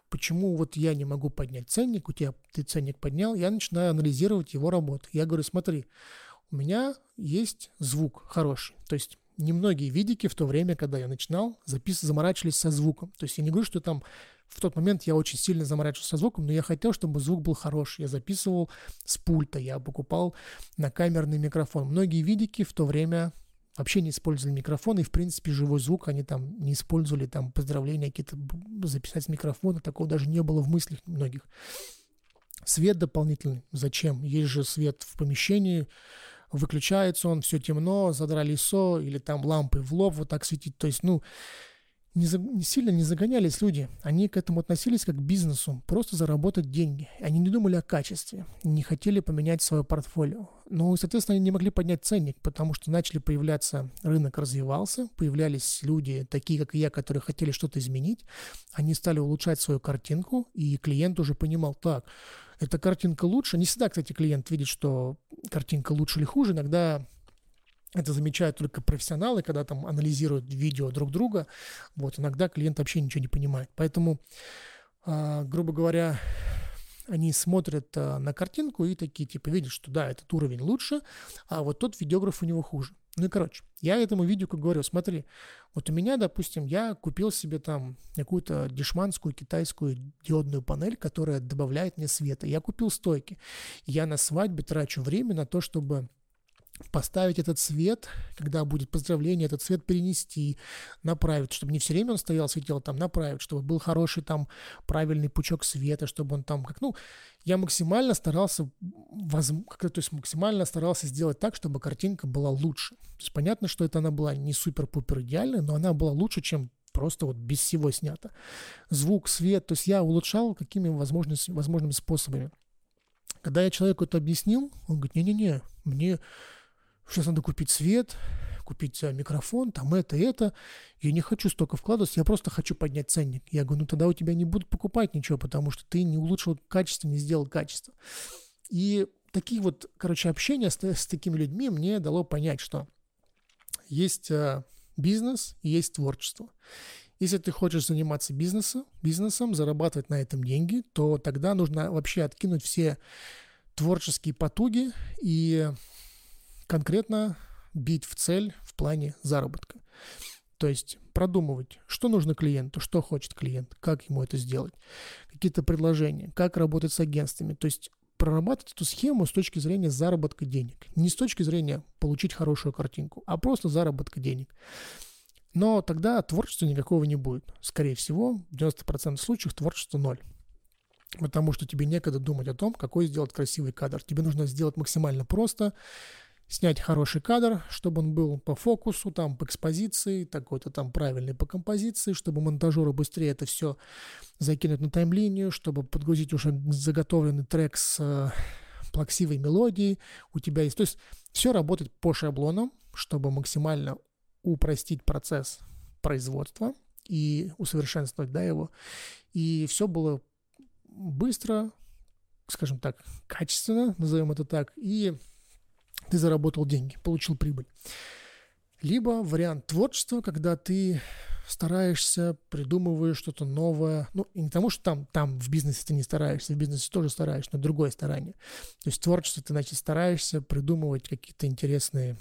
Почему вот я не могу поднять ценник, у тебя ты ценник поднял, я начинаю анализировать его работу. Я говорю, смотри, у меня есть звук хороший, то есть немногие видики в то время, когда я начинал, запис заморачивались со звуком. То есть я не говорю, что там в тот момент я очень сильно заморачивался со звуком, но я хотел, чтобы звук был хороший. Я записывал с пульта, я покупал на камерный микрофон. Многие видики в то время вообще не использовали микрофон, и, в принципе, живой звук они там не использовали, там, поздравления какие-то записать с микрофона, такого даже не было в мыслях многих. Свет дополнительный. Зачем? Есть же свет в помещении, выключается он, все темно, задрали СО, или там лампы в лоб вот так светить. То есть, ну, не, за, не сильно не загонялись люди. Они к этому относились как к бизнесу, просто заработать деньги. Они не думали о качестве, не хотели поменять свое портфолио. Ну, соответственно, они не могли поднять ценник, потому что начали появляться, рынок развивался, появлялись люди, такие как и я, которые хотели что-то изменить. Они стали улучшать свою картинку, и клиент уже понимал, так, эта картинка лучше. Не всегда, кстати, клиент видит, что картинка лучше или хуже. Иногда это замечают только профессионалы, когда там анализируют видео друг друга. Вот, иногда клиент вообще ничего не понимает. Поэтому, э, грубо говоря, они смотрят э, на картинку и такие, типа, видят, что да, этот уровень лучше, а вот тот видеограф у него хуже. Ну и короче, я этому видео как говорю, смотри, вот у меня, допустим, я купил себе там какую-то дешманскую китайскую диодную панель, которая добавляет мне света. Я купил стойки. Я на свадьбе трачу время на то, чтобы поставить этот свет, когда будет поздравление, этот свет перенести, направить, чтобы не все время он стоял, светил, там направить, чтобы был хороший там правильный пучок света, чтобы он там как, ну, я максимально старался, воз, то есть максимально старался сделать так, чтобы картинка была лучше. То есть понятно, что это она была не супер-пупер идеальная, но она была лучше, чем просто вот без всего снято. Звук, свет, то есть я улучшал какими возможными, возможными способами. Когда я человеку это объяснил, он говорит, не-не-не, мне Сейчас надо купить свет, купить а, микрофон, там это, это. Я не хочу столько вкладываться, я просто хочу поднять ценник. Я говорю, ну тогда у тебя не будут покупать ничего, потому что ты не улучшил качество, не сделал качество. И такие вот, короче, общение с, с такими людьми мне дало понять, что есть а, бизнес и есть творчество. Если ты хочешь заниматься бизнесом, бизнесом, зарабатывать на этом деньги, то тогда нужно вообще откинуть все творческие потуги и конкретно бить в цель в плане заработка. То есть продумывать, что нужно клиенту, что хочет клиент, как ему это сделать, какие-то предложения, как работать с агентствами. То есть прорабатывать эту схему с точки зрения заработка денег. Не с точки зрения получить хорошую картинку, а просто заработка денег. Но тогда творчества никакого не будет. Скорее всего, в 90% случаев творчество ноль. Потому что тебе некогда думать о том, какой сделать красивый кадр. Тебе нужно сделать максимально просто, снять хороший кадр, чтобы он был по фокусу, там, по экспозиции, такой-то там правильный по композиции, чтобы монтажеру быстрее это все закинуть на таймлинию, чтобы подгрузить уже заготовленный трек с э, плаксивой мелодией у тебя есть. То есть все работает по шаблонам, чтобы максимально упростить процесс производства и усовершенствовать да, его. И все было быстро, скажем так, качественно, назовем это так, и ты заработал деньги, получил прибыль. Либо вариант творчества, когда ты стараешься, придумываешь что-то новое. Ну, и не тому, что там, там в бизнесе ты не стараешься, в бизнесе тоже стараешься, но другое старание. То есть творчество ты, значит, стараешься придумывать какие-то интересные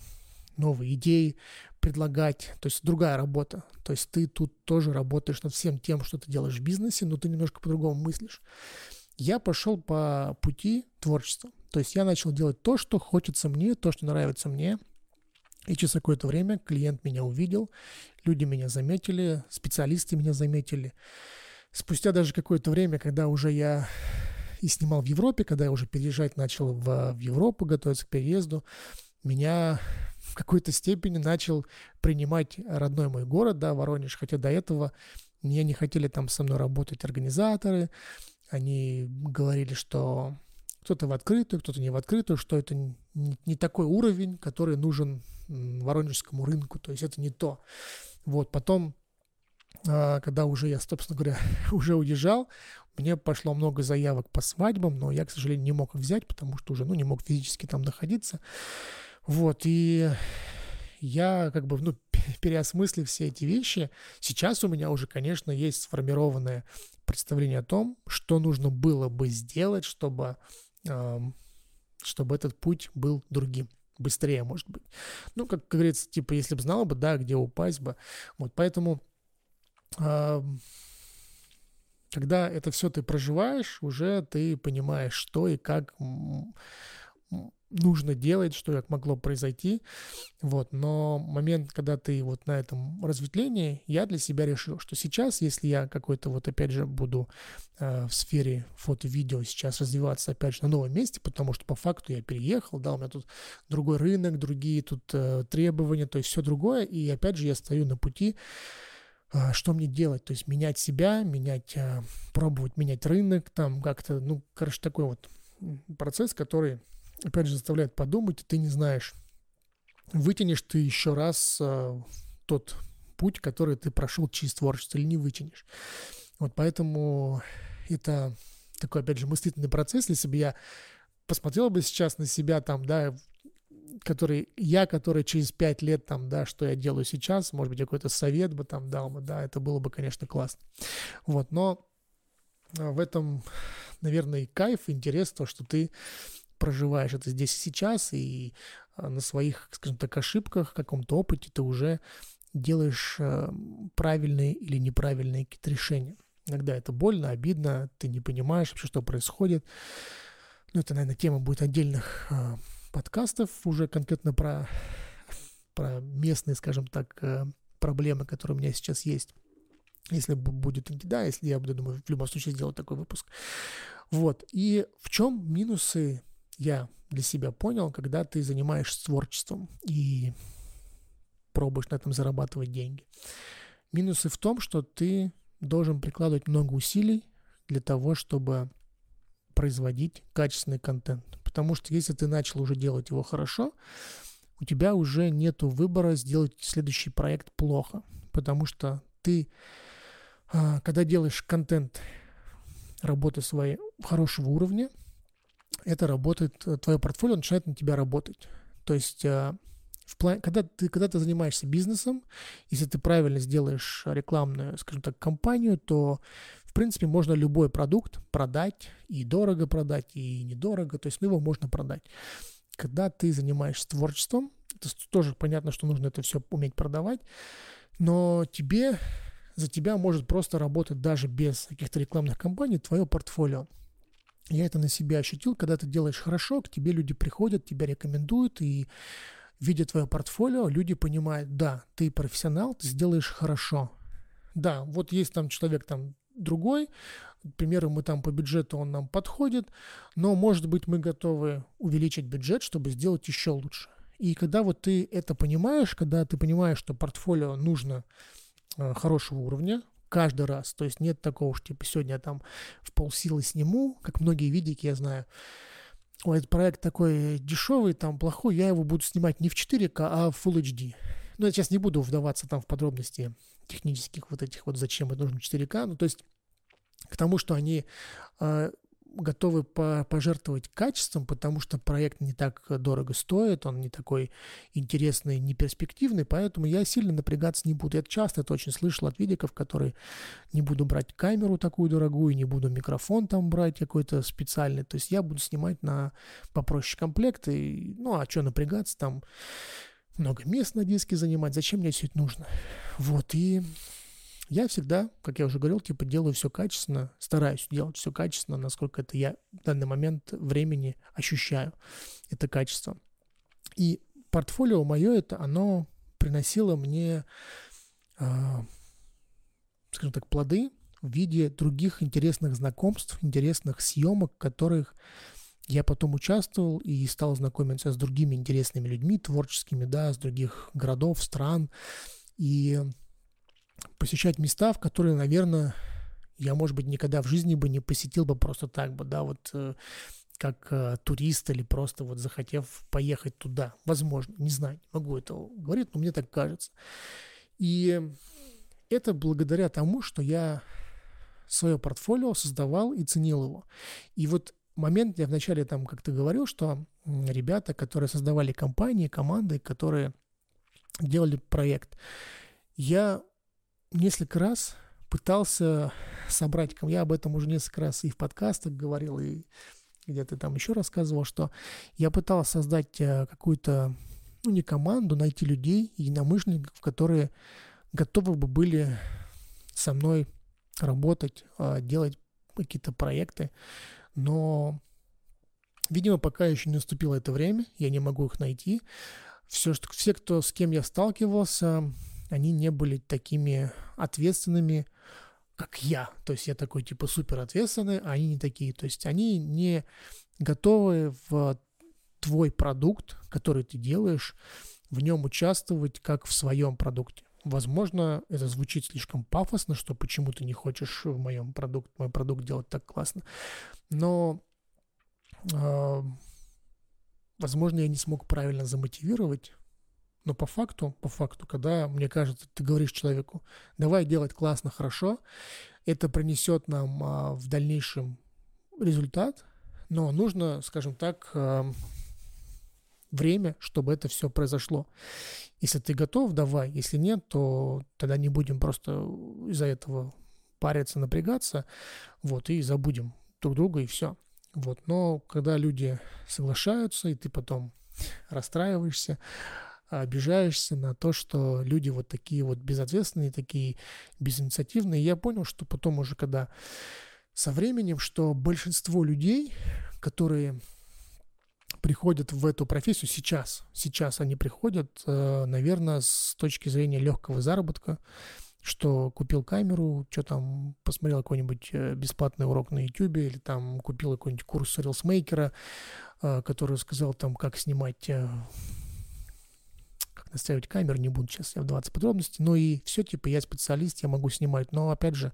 новые идеи, предлагать, то есть другая работа. То есть ты тут тоже работаешь над всем тем, что ты делаешь в бизнесе, но ты немножко по-другому мыслишь. Я пошел по пути творчества. То есть я начал делать то, что хочется мне, то, что нравится мне. И через какое-то время клиент меня увидел, люди меня заметили, специалисты меня заметили. Спустя даже какое-то время, когда уже я и снимал в Европе, когда я уже переезжать начал в, в Европу, готовиться к переезду, меня в какой-то степени начал принимать родной мой город, да, Воронеж, хотя до этого мне не хотели там со мной работать организаторы, они говорили, что кто-то в открытую, кто-то не в открытую, что это не, такой уровень, который нужен воронежскому рынку, то есть это не то. Вот, потом, а, когда уже я, собственно говоря, (laughs) уже уезжал, мне пошло много заявок по свадьбам, но я, к сожалению, не мог их взять, потому что уже, ну, не мог физически там находиться. Вот, и я как бы, ну, (laughs) переосмыслив все эти вещи, сейчас у меня уже, конечно, есть сформированное представление о том, что нужно было бы сделать, чтобы чтобы этот путь был другим быстрее, может быть. Ну, как, как говорится, типа, если бы знал бы, да, где упасть бы. Вот, поэтому, когда это все ты проживаешь, уже ты понимаешь, что и как нужно делать, что как могло произойти. Вот. Но момент, когда ты вот на этом разветвлении, я для себя решил, что сейчас, если я какой-то вот опять же буду э, в сфере фото-видео сейчас развиваться опять же на новом месте, потому что по факту я переехал, да, у меня тут другой рынок, другие тут э, требования, то есть все другое, и опять же я стою на пути э, что мне делать, то есть менять себя, менять, э, пробовать менять рынок, там как-то, ну, короче, такой вот процесс, который опять же, заставляет подумать, ты не знаешь, вытянешь ты еще раз э, тот путь, который ты прошел через творчество, или не вытянешь. Вот поэтому это такой, опять же, мыслительный процесс. Если бы я посмотрел бы сейчас на себя там, да, который я, который через пять лет там, да, что я делаю сейчас, может быть, какой-то совет бы там дал бы, да, это было бы, конечно, классно. Вот, но а, в этом, наверное, и кайф, интерес, то, что ты проживаешь это здесь и сейчас, и а, на своих, скажем так, ошибках, каком-то опыте ты уже делаешь э, правильные или неправильные какие-то решения. Иногда это больно, обидно, ты не понимаешь вообще, что происходит. Ну, это, наверное, тема будет отдельных э, подкастов уже конкретно про, про местные, скажем так, проблемы, которые у меня сейчас есть. Если будет, да, если я буду, думаю, в любом случае сделать такой выпуск. Вот. И в чем минусы я для себя понял, когда ты занимаешься творчеством и пробуешь на этом зарабатывать деньги. Минусы в том, что ты должен прикладывать много усилий для того, чтобы производить качественный контент. Потому что если ты начал уже делать его хорошо, у тебя уже нет выбора сделать следующий проект плохо. Потому что ты, а, когда делаешь контент работы своей хорошего уровня, это работает, э, твое портфолио начинает на тебя работать. То есть э, в плане, когда, ты, когда ты занимаешься бизнесом, если ты правильно сделаешь рекламную, скажем так, кампанию, то, в принципе, можно любой продукт продать, и дорого продать, и недорого, то есть ну, его можно продать. Когда ты занимаешься творчеством, это тоже понятно, что нужно это все уметь продавать, но тебе, за тебя может просто работать даже без каких-то рекламных кампаний твое портфолио. Я это на себе ощутил, когда ты делаешь хорошо, к тебе люди приходят, тебя рекомендуют, и видя твое портфолио, люди понимают, да, ты профессионал, ты сделаешь хорошо. Да, вот есть там человек там другой, к примеру, мы там по бюджету, он нам подходит, но, может быть, мы готовы увеличить бюджет, чтобы сделать еще лучше. И когда вот ты это понимаешь, когда ты понимаешь, что портфолио нужно э, хорошего уровня, каждый раз. То есть нет такого, что типа сегодня я там в полсилы сниму, как многие видики, я знаю. Ой, этот проект такой дешевый, там плохой, я его буду снимать не в 4К, а в Full HD. Но я сейчас не буду вдаваться там в подробности технических вот этих вот, зачем это нужно 4К. Ну, то есть к тому, что они э, готовы по пожертвовать качеством, потому что проект не так дорого стоит, он не такой интересный, не перспективный, поэтому я сильно напрягаться не буду. Я часто это очень слышал от видиков, которые не буду брать камеру такую дорогую, не буду микрофон там брать какой-то специальный, то есть я буду снимать на попроще комплект, и, ну а что напрягаться там, много мест на диске занимать, зачем мне все это нужно? Вот, и я всегда, как я уже говорил, типа делаю все качественно, стараюсь делать все качественно, насколько это я в данный момент времени ощущаю это качество. И портфолио мое это, оно приносило мне, э, скажем так, плоды в виде других интересных знакомств, интересных съемок, которых я потом участвовал и стал знакомиться с другими интересными людьми, творческими, да, с других городов, стран. И посещать места, в которые, наверное, я, может быть, никогда в жизни бы не посетил бы просто так бы, да, вот э, как э, турист или просто вот захотев поехать туда. Возможно, не знаю, не могу этого говорить, но мне так кажется. И это благодаря тому, что я свое портфолио создавал и ценил его. И вот момент, я вначале там как-то говорил, что ребята, которые создавали компании, команды, которые делали проект, я несколько раз пытался собрать, я об этом уже несколько раз и в подкастах говорил, и где-то там еще рассказывал, что я пытался создать э, какую-то, ну не команду, найти людей, единомышленников, которые готовы бы были со мной работать, а, делать какие-то проекты, но Видимо, пока еще не наступило это время, я не могу их найти. Все, что, все, кто, с кем я сталкивался, они не были такими ответственными, как я. То есть я такой типа супер ответственный, а они не такие. То есть они не готовы в твой продукт, который ты делаешь, в нем участвовать как в своем продукте. Возможно, это звучит слишком пафосно, что почему ты не хочешь в моем продукт, мой продукт делать так классно. Но, э, возможно, я не смог правильно замотивировать. Но по факту, по факту, когда, мне кажется, ты говоришь человеку, давай делать классно, хорошо, это принесет нам э, в дальнейшем результат, но нужно, скажем так, э, время, чтобы это все произошло. Если ты готов, давай. Если нет, то тогда не будем просто из-за этого париться, напрягаться, вот, и забудем друг друга, и все. Вот, но когда люди соглашаются, и ты потом расстраиваешься, обижаешься на то, что люди вот такие вот безответственные, такие безинициативные. Я понял, что потом уже когда со временем, что большинство людей, которые приходят в эту профессию сейчас. Сейчас они приходят, э, наверное, с точки зрения легкого заработка, что купил камеру, что там, посмотрел какой-нибудь э, бесплатный урок на YouTube, или там купил какой-нибудь курс рилсмейкера, э, который сказал там, как снимать настраивать камеру, не буду сейчас я вдаваться в подробности, но и все, типа, я специалист, я могу снимать, но, опять же,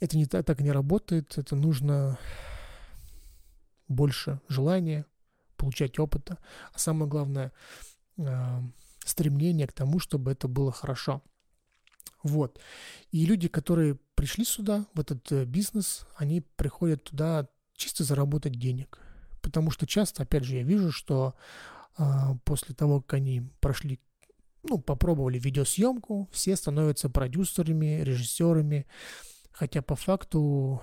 это не так, так не работает, это нужно больше желания, получать опыта, а самое главное, э, стремление к тому, чтобы это было хорошо. Вот. И люди, которые пришли сюда, в этот э, бизнес, они приходят туда чисто заработать денег. Потому что часто, опять же, я вижу, что после того, как они прошли, ну, попробовали видеосъемку, все становятся продюсерами, режиссерами, хотя по факту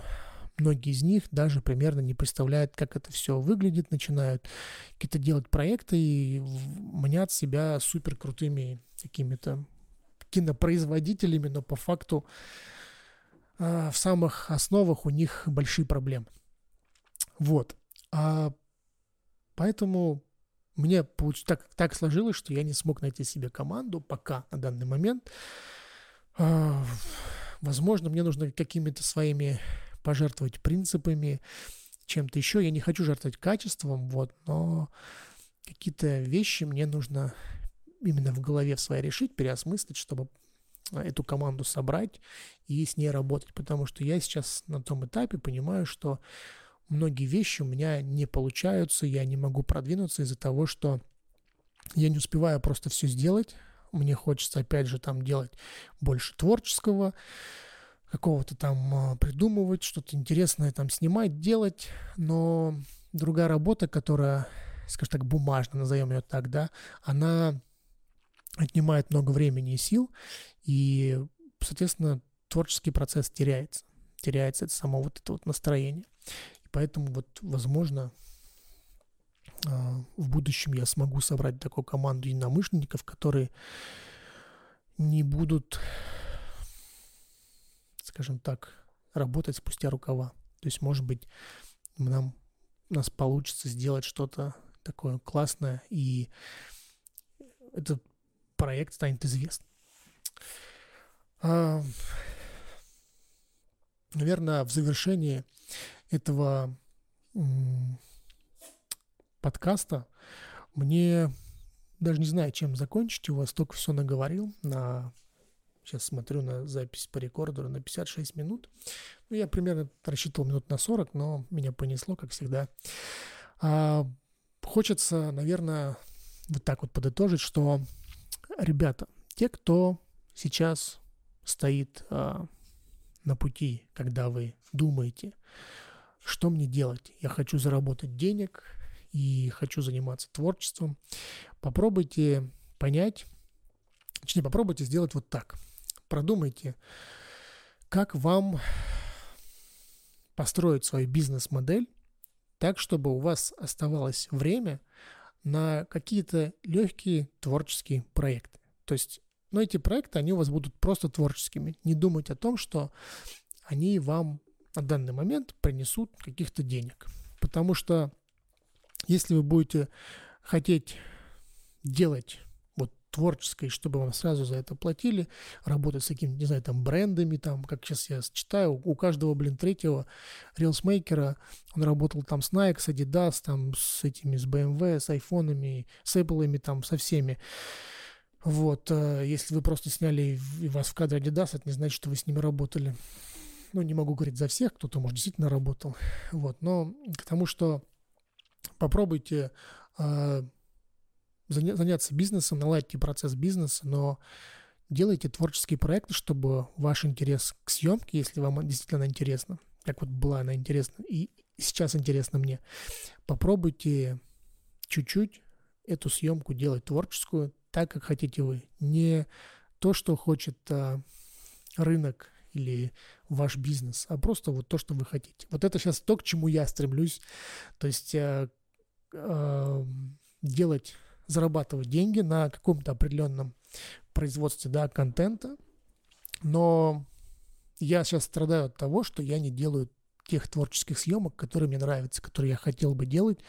Многие из них даже примерно не представляют, как это все выглядит, начинают какие-то делать проекты и мнят себя супер крутыми какими-то кинопроизводителями, но по факту а, в самых основах у них большие проблемы. Вот. А поэтому мне получ... так, так сложилось, что я не смог найти себе команду пока на данный момент. А, возможно, мне нужно какими-то своими пожертвовать принципами, чем-то еще. Я не хочу жертвовать качеством, вот, но какие-то вещи мне нужно именно в голове в своей решить, переосмыслить, чтобы эту команду собрать и с ней работать. Потому что я сейчас на том этапе понимаю, что многие вещи у меня не получаются, я не могу продвинуться из-за того, что я не успеваю просто все сделать. Мне хочется, опять же, там делать больше творческого, какого-то там а, придумывать, что-то интересное там снимать, делать, но другая работа, которая, скажем так, бумажная, назовем ее так, да, она отнимает много времени и сил, и, соответственно, творческий процесс теряется. Теряется это само вот это вот настроение. Поэтому вот, возможно, а, в будущем я смогу собрать такую команду единомышленников, которые не будут скажем так, работать спустя рукава. То есть, может быть, нам, у нас получится сделать что-то такое классное, и этот проект станет известным. А, наверное, в завершении этого подкаста мне даже не знаю, чем закончить. У вас только все наговорил на Сейчас смотрю на запись по рекордеру на 56 минут. Ну, я примерно рассчитывал минут на 40, но меня понесло, как всегда. А, хочется, наверное, вот так вот подытожить, что, ребята, те, кто сейчас стоит а, на пути, когда вы думаете, что мне делать, я хочу заработать денег и хочу заниматься творчеством, попробуйте понять, точнее, попробуйте сделать вот так – продумайте, как вам построить свою бизнес-модель так, чтобы у вас оставалось время на какие-то легкие творческие проекты. То есть, ну, эти проекты, они у вас будут просто творческими. Не думать о том, что они вам на данный момент принесут каких-то денег. Потому что Если вы будете хотеть делать вот творческой, чтобы вам сразу за это платили, работать с какими-то, не знаю, там, брендами, там, как сейчас я читаю, у каждого, блин, третьего рилсмейкера, он работал там с Nike, с Adidas, там, с этими, с BMW, с айфонами, с Apple, там, со всеми. Вот, э, если вы просто сняли и вас в кадре Adidas, это не значит, что вы с ними работали. Ну, не могу говорить за всех, кто-то, может, действительно работал. Вот, но к тому, что попробуйте э, заняться бизнесом, наладите процесс бизнеса, но делайте творческие проекты, чтобы ваш интерес к съемке, если вам действительно интересно, как вот была она интересна и сейчас интересно мне, попробуйте чуть-чуть эту съемку делать творческую, так, как хотите вы. Не то, что хочет а, рынок или ваш бизнес, а просто вот то, что вы хотите. Вот это сейчас то, к чему я стремлюсь. То есть а, а, делать, зарабатывать деньги на каком-то определенном производстве да, контента, но я сейчас страдаю от того, что я не делаю тех творческих съемок, которые мне нравятся, которые я хотел бы делать,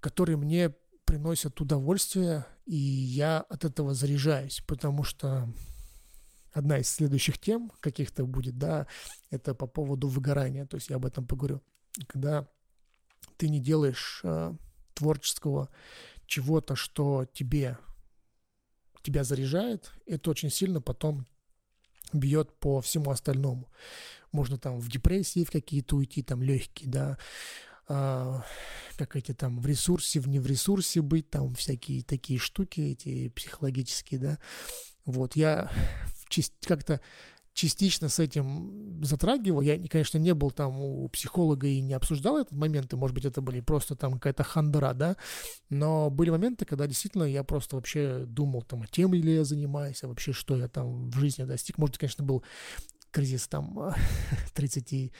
которые мне приносят удовольствие, и я от этого заряжаюсь, потому что одна из следующих тем каких-то будет, да, это по поводу выгорания, то есть я об этом поговорю. Когда ты не делаешь э, творческого чего-то, что тебе тебя заряжает, это очень сильно потом бьет по всему остальному. Можно там в депрессии в какие-то уйти, там легкие, да, а, как эти там в ресурсе, в не в ресурсе быть, там всякие такие штуки, эти психологические, да. Вот, я как-то частично с этим затрагивал. Я, конечно, не был там у психолога и не обсуждал этот момент, и, может быть, это были просто там какая-то хандра, да, но были моменты, когда действительно я просто вообще думал там, а тем ли я занимаюсь, а вообще что я там в жизни достиг. Может, конечно, был кризис там (laughs) 30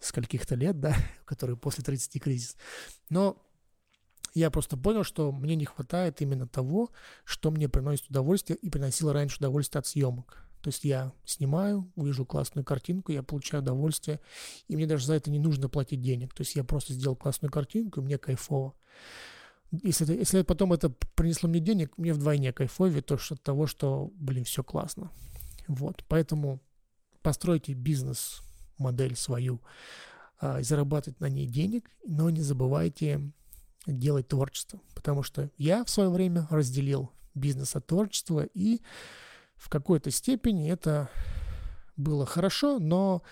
скольких-то лет, да, (laughs) который после 30 кризис. Но я просто понял, что мне не хватает именно того, что мне приносит удовольствие и приносило раньше удовольствие от съемок. То есть я снимаю, увижу классную картинку, я получаю удовольствие, и мне даже за это не нужно платить денег. То есть я просто сделал классную картинку, и мне кайфово. Если, это, если потом это принесло мне денег, мне вдвойне кайфовее, то что от того, что, блин, все классно. Вот, поэтому постройте бизнес модель свою, а, зарабатывать на ней денег, но не забывайте делать творчество, потому что я в свое время разделил бизнес от творчества, и в какой-то степени это было хорошо, но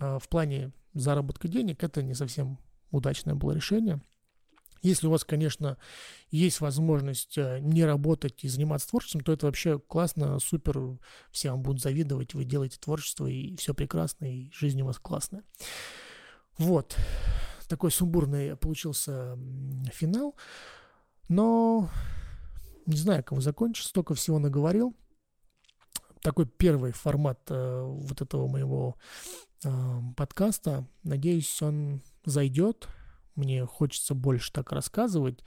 а, в плане заработка денег это не совсем удачное было решение – если у вас, конечно, есть возможность э, не работать и заниматься творчеством, то это вообще классно, супер, все вам будут завидовать, вы делаете творчество, и все прекрасно, и жизнь у вас классная. Вот, такой сумбурный получился финал, но не знаю, кого закончить, столько всего наговорил. Такой первый формат э, вот этого моего э, подкаста. Надеюсь, он зайдет, мне хочется больше так рассказывать.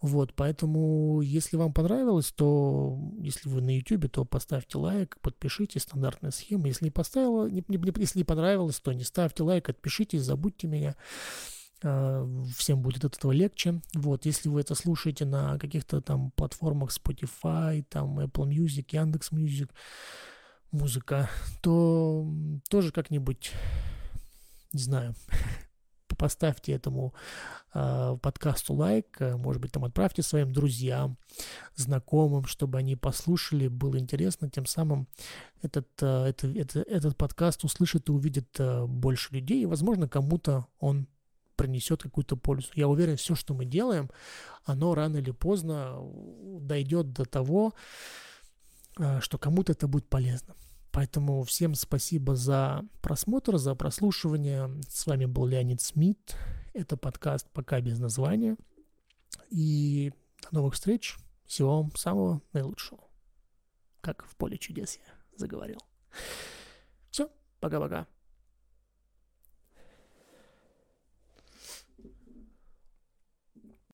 Вот, поэтому, если вам понравилось, то, если вы на YouTube, то поставьте лайк, подпишитесь, стандартная схема. Если не поставила, не, не, если не понравилось, то не ставьте лайк, отпишитесь, забудьте меня. А, всем будет от этого легче. Вот, если вы это слушаете на каких-то там платформах Spotify, там Apple Music, Яндекс Music, музыка, то тоже как-нибудь, не знаю, (laughs) поставьте этому э, подкасту лайк, э, может быть, там отправьте своим друзьям, знакомым, чтобы они послушали, было интересно, тем самым этот, э, это, это, этот подкаст услышит и увидит э, больше людей, и, возможно, кому-то он принесет какую-то пользу. Я уверен, все, что мы делаем, оно рано или поздно дойдет до того, э, что кому-то это будет полезно. Поэтому всем спасибо за просмотр, за прослушивание. С вами был Леонид Смит. Это подкаст «Пока без названия». И до новых встреч. Всего вам самого наилучшего. Как в поле чудес я заговорил. Все, пока-пока.